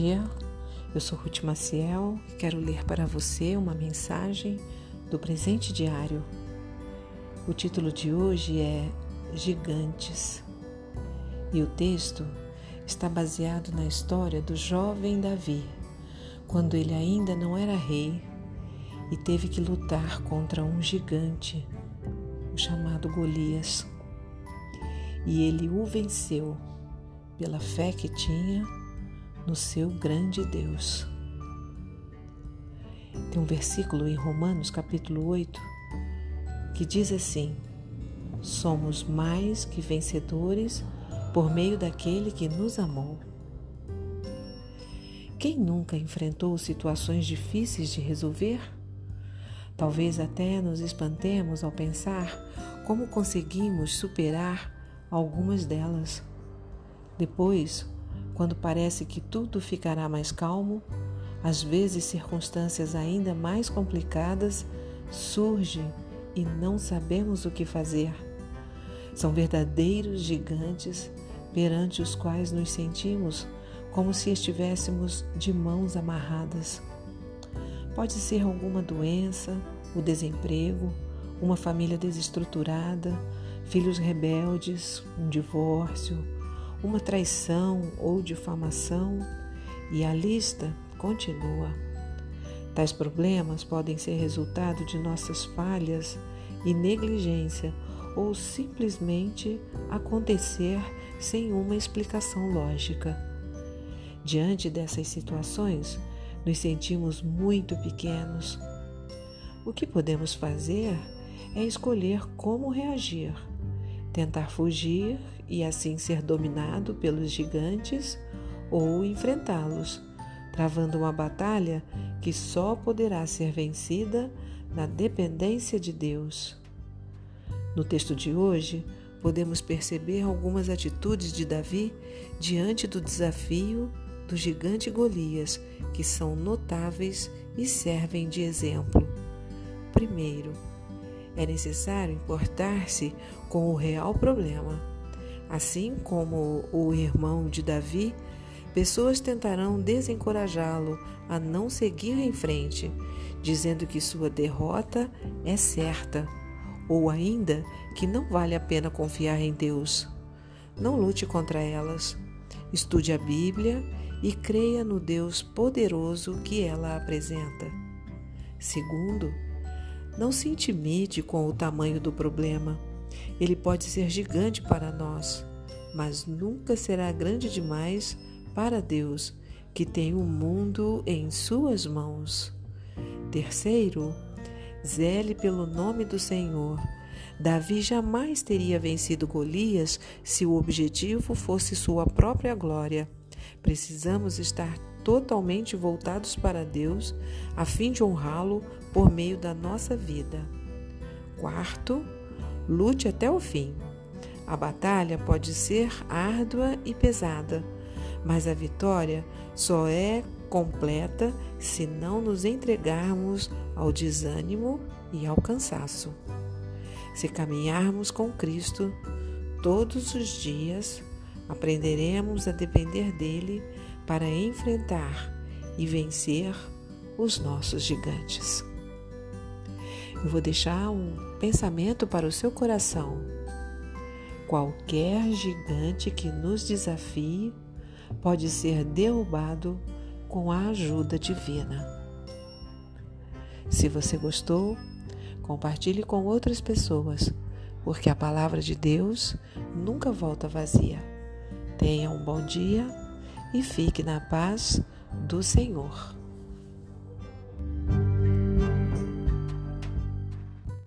dia, eu sou Ruth Maciel e quero ler para você uma mensagem do presente diário. O título de hoje é Gigantes e o texto está baseado na história do jovem Davi, quando ele ainda não era rei e teve que lutar contra um gigante, o chamado Golias. E ele o venceu pela fé que tinha no seu grande Deus. Tem um versículo em Romanos, capítulo 8, que diz assim: Somos mais que vencedores por meio daquele que nos amou. Quem nunca enfrentou situações difíceis de resolver? Talvez até nos espantemos ao pensar como conseguimos superar algumas delas. Depois, quando parece que tudo ficará mais calmo, às vezes circunstâncias ainda mais complicadas surgem e não sabemos o que fazer. São verdadeiros gigantes perante os quais nos sentimos como se estivéssemos de mãos amarradas. Pode ser alguma doença, o desemprego, uma família desestruturada, filhos rebeldes, um divórcio, uma traição ou difamação, e a lista continua. Tais problemas podem ser resultado de nossas falhas e negligência ou simplesmente acontecer sem uma explicação lógica. Diante dessas situações, nos sentimos muito pequenos. O que podemos fazer é escolher como reagir tentar fugir e assim ser dominado pelos gigantes ou enfrentá-los, travando uma batalha que só poderá ser vencida na dependência de Deus. No texto de hoje, podemos perceber algumas atitudes de Davi diante do desafio do gigante Golias, que são notáveis e servem de exemplo. Primeiro, é necessário importar-se com o real problema. Assim como o irmão de Davi, pessoas tentarão desencorajá-lo a não seguir em frente, dizendo que sua derrota é certa, ou ainda que não vale a pena confiar em Deus. Não lute contra elas. Estude a Bíblia e creia no Deus poderoso que ela apresenta. Segundo, não se intimide com o tamanho do problema. Ele pode ser gigante para nós, mas nunca será grande demais para Deus, que tem o mundo em suas mãos. Terceiro, zele pelo nome do Senhor. Davi jamais teria vencido Golias se o objetivo fosse sua própria glória. Precisamos estar totalmente voltados para Deus, a fim de honrá-lo por meio da nossa vida. Quarto, lute até o fim. A batalha pode ser árdua e pesada, mas a vitória só é completa se não nos entregarmos ao desânimo e ao cansaço. Se caminharmos com Cristo todos os dias, aprenderemos a depender dele para enfrentar e vencer os nossos gigantes. Eu vou deixar um pensamento para o seu coração. Qualquer gigante que nos desafie pode ser derrubado com a ajuda divina. Se você gostou, compartilhe com outras pessoas, porque a palavra de Deus nunca volta vazia. Tenha um bom dia e fique na paz do Senhor.